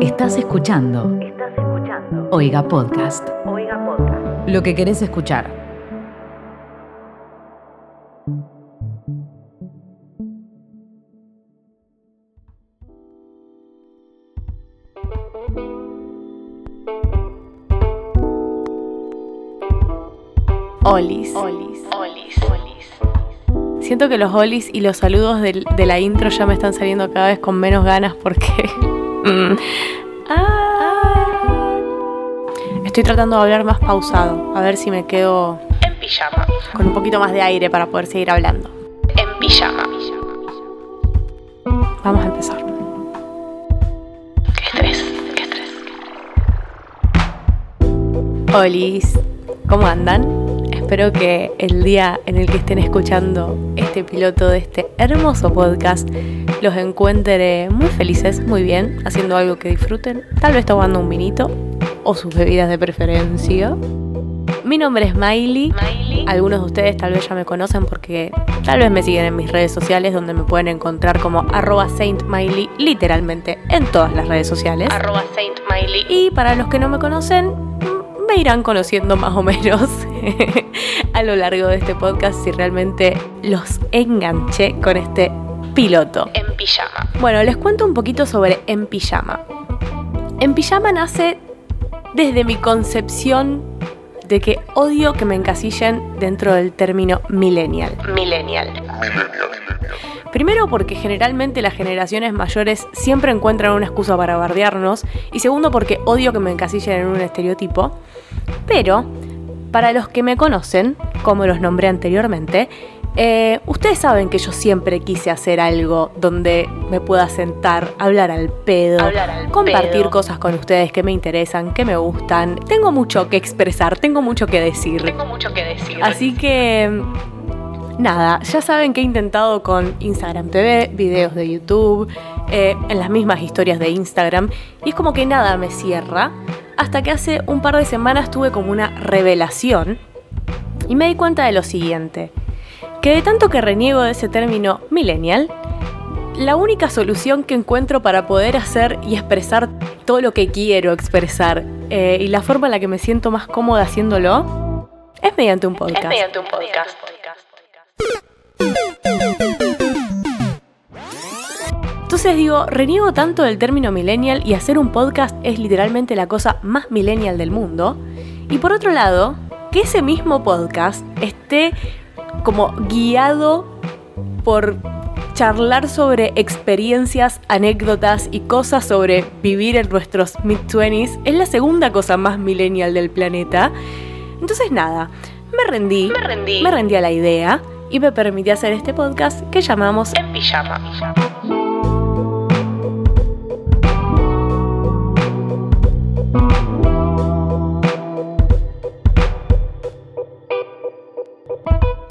Estás escuchando. Estás escuchando. Oiga Podcast. Oiga Podcast. Lo que querés escuchar. Olis. Olis. Olis. Siento que los olis y los saludos del- de, la intro ya me están saliendo cada vez con menos ganas porque. Mm. Estoy tratando de hablar más pausado, a ver si me quedo En pijama. con un poquito más de aire para poder seguir hablando. En pijama. Vamos a empezar. Qué estrés. Qué estrés. Olis, ¿cómo andan? Espero que el día en el que estén escuchando este piloto de este hermoso podcast los encuentre muy felices, muy bien, haciendo algo que disfruten, tal vez tomando un vinito o sus bebidas de preferencia. Mi nombre es Miley. Miley. Algunos de ustedes tal vez ya me conocen porque tal vez me siguen en mis redes sociales donde me pueden encontrar como arroba Saint Miley literalmente en todas las redes sociales. Arroba Saint Miley. Y para los que no me conocen, me irán conociendo más o menos a lo largo de este podcast si realmente los enganché con este piloto. En pijama. Bueno, les cuento un poquito sobre En Pijama. En Pijama nace desde mi concepción de que odio que me encasillen dentro del término millennial. Millennial. Primero porque generalmente las generaciones mayores siempre encuentran una excusa para bardearnos y segundo porque odio que me encasillen en un estereotipo. Pero, para los que me conocen, como los nombré anteriormente, eh, ustedes saben que yo siempre quise hacer algo donde me pueda sentar, hablar al pedo, Hablar al compartir pedo. cosas con ustedes que me interesan, que me gustan. Tengo mucho que expresar, tengo mucho que decir. Tengo mucho que decir. Así que nada, ya saben que he intentado con Instagram TV, videos de YouTube, eh, en las mismas historias de Instagram, y es como que nada me cierra, hasta que hace un par de semanas tuve como una revelación y me di cuenta de lo siguiente, que de tanto que reniego de ese término millennial, la única solución que encuentro para poder hacer y expresar todo lo que quiero expresar eh, y la forma en la que me siento más cómoda haciéndolo es mediante un podcast. Es mediante un podcast. Entonces digo, reniego tanto del término millennial y hacer un podcast es literalmente la cosa más millennial del mundo. Y por otro lado, que ese mismo podcast esté como guiado por charlar sobre experiencias, anécdotas y cosas sobre vivir en nuestros mid-20s es la segunda cosa más millennial del planeta. Entonces nada, me rendí, Me rendí. me rendí a la idea y me permití hacer este podcast que llamamos En pijama.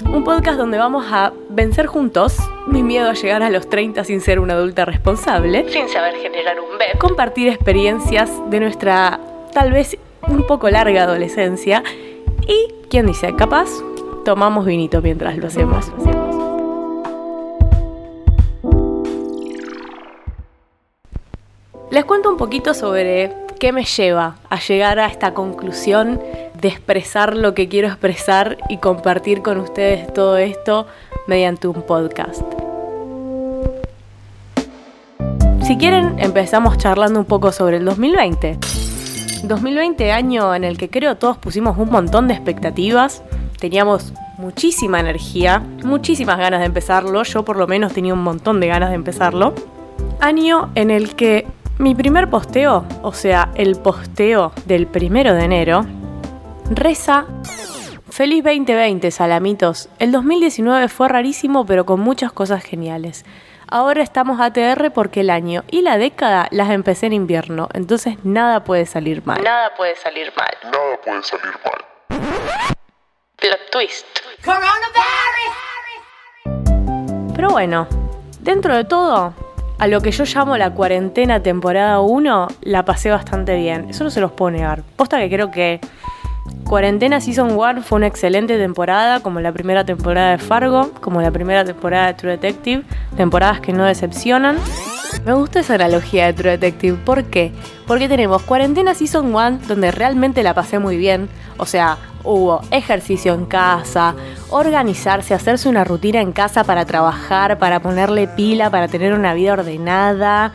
Un podcast donde vamos a vencer juntos mi miedo a llegar a los 30 sin ser una adulta responsable, Sin saber generar un bebé. compartir experiencias de nuestra tal vez un poco larga adolescencia y, ¿quién dice? Capaz, tomamos vinito mientras lo hacemos. Les cuento un poquito sobre qué me lleva a llegar a esta conclusión de expresar lo que quiero expresar y compartir con ustedes todo esto mediante un podcast. Si quieren, empezamos charlando un poco sobre el 2020. 2020 año en el que creo todos pusimos un montón de expectativas, teníamos muchísima energía, muchísimas ganas de empezarlo, yo por lo menos tenía un montón de ganas de empezarlo. Año en el que mi primer posteo, o sea, el posteo del primero de enero, reza Feliz 2020, salamitos. El 2019 fue rarísimo, pero con muchas cosas geniales. Ahora estamos ATR porque el año y la década las empecé en invierno, entonces nada puede salir mal. Nada puede salir mal. Nada puede salir mal. Plot twist. Pero bueno, dentro de todo, a lo que yo llamo la cuarentena temporada 1, la pasé bastante bien. Eso no se los puedo negar. Posta que creo que Cuarentena Season 1 fue una excelente temporada, como la primera temporada de Fargo, como la primera temporada de True Detective, temporadas que no decepcionan. Me gusta esa analogía de True Detective. ¿Por qué? Porque tenemos Cuarentena Season 1, donde realmente la pasé muy bien. O sea, hubo ejercicio en casa, organizarse, hacerse una rutina en casa para trabajar, para ponerle pila, para tener una vida ordenada,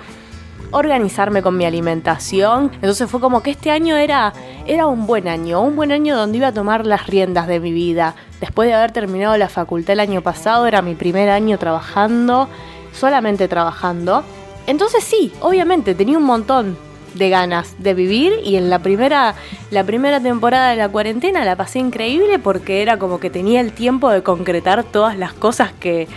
organizarme con mi alimentación. Entonces fue como que este año era, era un buen año, un buen año donde iba a tomar las riendas de mi vida. Después de haber terminado la facultad el año pasado, era mi primer año trabajando, solamente trabajando. Entonces sí, obviamente tenía un montón de ganas de vivir y en la primera, la primera temporada de la cuarentena la pasé increíble porque era como que tenía el tiempo de concretar todas las cosas que,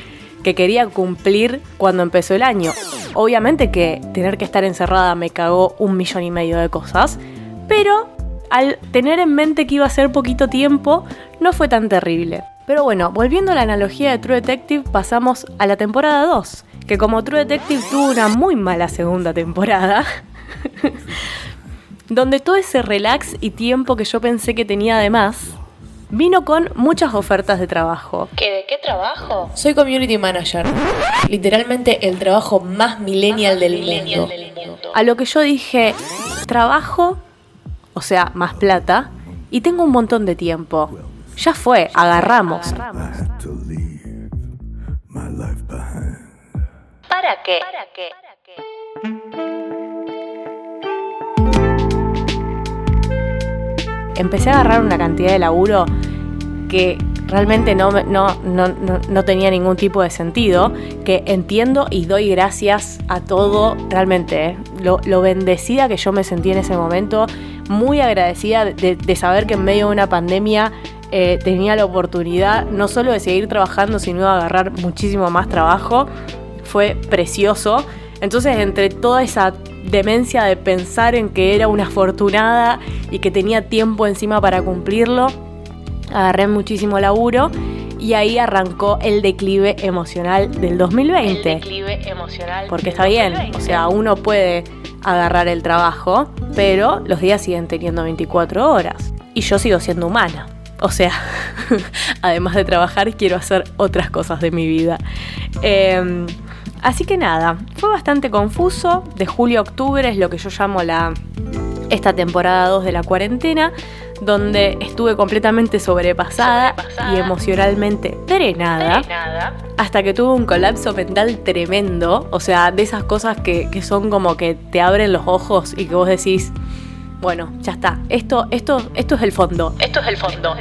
que quería cumplir cuando empezó el año. Obviamente que tener que estar encerrada me cagó un millón y medio de cosas, pero al tener en mente que iba a ser poquito tiempo, no fue tan terrible. Pero bueno, volviendo a la analogía de True Detective, pasamos a la temporada 2, que como True Detective tuvo una muy mala segunda temporada, donde todo ese relax y tiempo que yo pensé que tenía de más, vino con muchas ofertas de trabajo. ¿Qué, ¿De qué trabajo? Soy community manager. Literalmente el trabajo más millennial del mundo. A lo que yo dije, trabajo, o sea, más plata, y tengo un montón de tiempo. Ya fue, agarramos. I life behind. ¿Para qué? Empecé a agarrar una cantidad de laburo que realmente no, no, no, no, no tenía ningún tipo de sentido, que entiendo y doy gracias a todo, realmente, ¿eh? lo, lo bendecida que yo me sentí en ese momento, muy agradecida de, de saber que en medio de una pandemia eh, tenía la oportunidad no solo de seguir trabajando, sino de agarrar muchísimo más trabajo, fue precioso. Entonces, entre toda esa demencia de pensar en que era una afortunada y que tenía tiempo encima para cumplirlo, agarré muchísimo laburo y ahí arrancó el declive emocional del 2020. El declive emocional. Porque está bien, o sea, uno puede agarrar el trabajo, pero los días siguen teniendo 24 horas. Y yo sigo siendo humana. O sea, además de trabajar, quiero hacer otras cosas de mi vida. Eh, así que nada, fue bastante confuso. De julio a octubre es lo que yo llamo la esta temporada 2 de la cuarentena, donde estuve completamente sobrepasada, Sobrepasada. y emocionalmente drenada Nada. hasta que tuve un colapso mental tremendo. O sea, de esas cosas que, que son como que te abren los ojos y que vos decís, bueno, ya está. Esto, esto, esto es el fondo. Esto es el fondo.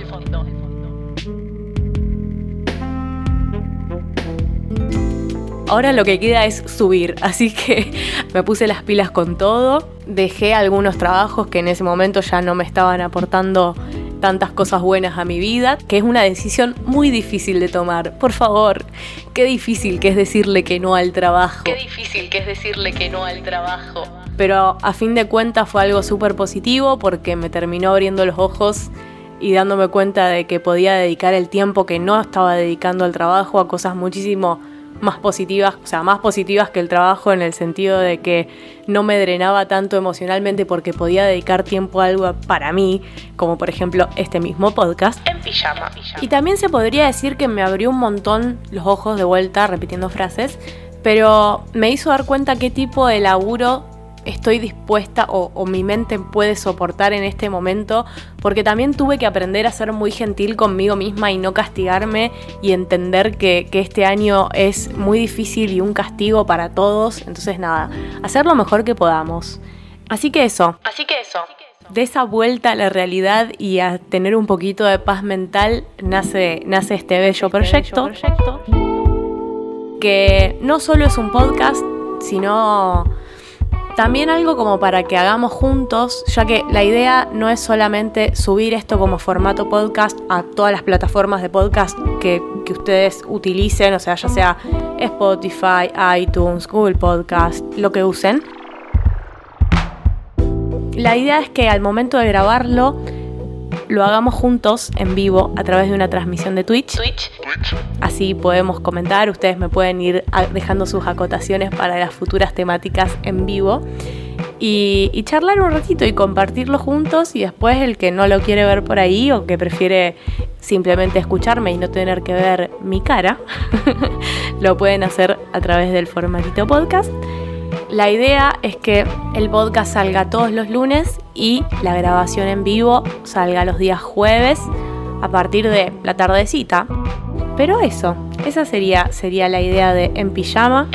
Ahora lo que queda es subir, así que me puse las pilas con todo. Dejé algunos trabajos que en ese momento ya no me estaban aportando tantas cosas buenas a mi vida, que es una decisión muy difícil de tomar. Por favor, qué difícil que es decirle que no al trabajo. Qué difícil que es decirle que no al trabajo. Pero a fin de cuentas fue algo súper positivo porque me terminó abriendo los ojos y dándome cuenta de que podía dedicar el tiempo que no estaba dedicando al trabajo a cosas muchísimo más positivas, o sea, más positivas que el trabajo en el sentido de que no me drenaba tanto emocionalmente porque podía dedicar tiempo a algo para mí, como por ejemplo este mismo podcast. En pijama. Y también se podría decir que me abrió un montón los ojos de vuelta repitiendo frases, pero me hizo dar cuenta qué tipo de laburo estoy dispuesta o, o mi mente puede soportar en este momento, porque también tuve que aprender a ser muy gentil conmigo misma y no castigarme y entender que, que este año es muy difícil y un castigo para todos, entonces nada, hacer lo mejor que podamos. Así que eso, Así que eso. de esa vuelta a la realidad y a tener un poquito de paz mental nace, nace este bello proyecto, que no solo es un podcast, sino también algo como para que hagamos juntos, ya que la idea no es solamente subir esto como formato podcast a todas las plataformas de podcast que, que ustedes utilicen, o sea, ya sea Spotify, iTunes, Google Podcast, lo que usen. La idea es que al momento de grabarlo lo hagamos juntos en vivo a través de una transmisión de Twitch. Twitch. Así podemos comentar, ustedes me pueden ir a- dejando sus acotaciones para las futuras temáticas en vivo. Y, y charlar un ratito y compartirlo juntos y después el que no lo quiere ver por ahí o que prefiere simplemente escucharme y no tener que ver mi cara, lo pueden hacer a través del formatito podcast. La idea es que el podcast salga todos los lunes y la grabación en vivo salga los días jueves a partir de la tardecita. Pero eso, esa sería, sería la idea de En Pijama.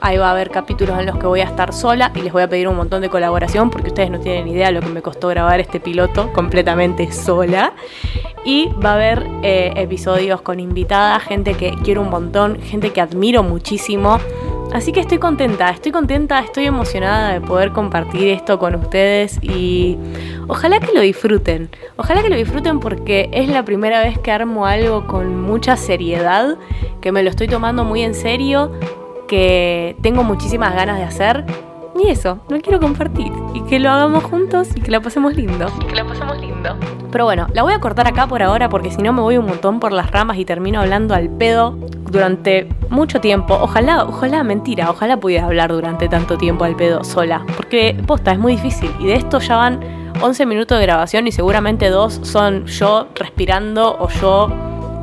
Ahí va a haber capítulos en los que voy a estar sola y les voy a pedir un montón de colaboración porque ustedes no tienen idea de lo que me costó grabar este piloto completamente sola. Y va a haber eh, episodios con invitada, gente que quiero un montón, gente que admiro muchísimo. Así que estoy contenta, estoy contenta, estoy emocionada de poder compartir esto con ustedes y ojalá que lo disfruten. Ojalá que lo disfruten porque es la primera vez que armo algo con mucha seriedad, que me lo estoy tomando muy en serio, que tengo muchísimas ganas de hacer. Y eso, lo quiero compartir y que lo hagamos juntos y que la pasemos lindo. Y que la pasemos lindo. Pero bueno, la voy a cortar acá por ahora porque si no me voy un montón por las ramas y termino hablando al pedo durante mucho tiempo. Ojalá, ojalá, mentira, ojalá pudiera hablar durante tanto tiempo al pedo sola. Porque posta, es muy difícil. Y de esto ya van 11 minutos de grabación y seguramente dos son yo respirando o yo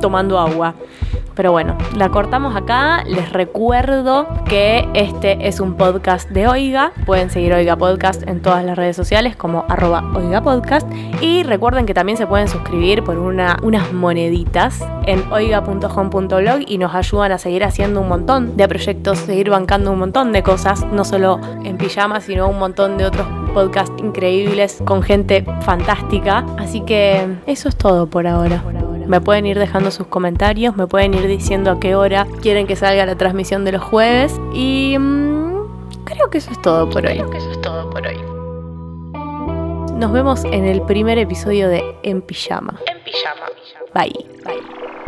tomando agua. Pero bueno, la cortamos acá. Les recuerdo que este es un podcast de Oiga. Pueden seguir Oiga Podcast en todas las redes sociales como arroba Oiga Podcast. Y recuerden que también se pueden suscribir por una, unas moneditas en oiga.com.blog y nos ayudan a seguir haciendo un montón de proyectos, seguir bancando un montón de cosas, no solo en pijama, sino un montón de otros podcasts increíbles con gente fantástica. Así que eso es todo por ahora. Me pueden ir dejando sus comentarios, me pueden ir diciendo a qué hora quieren que salga la transmisión de los jueves. Y mm, creo que eso es todo por hoy. Creo que eso es todo por hoy. Nos vemos en el primer episodio de En Pijama. En pijama. Bye. Bye.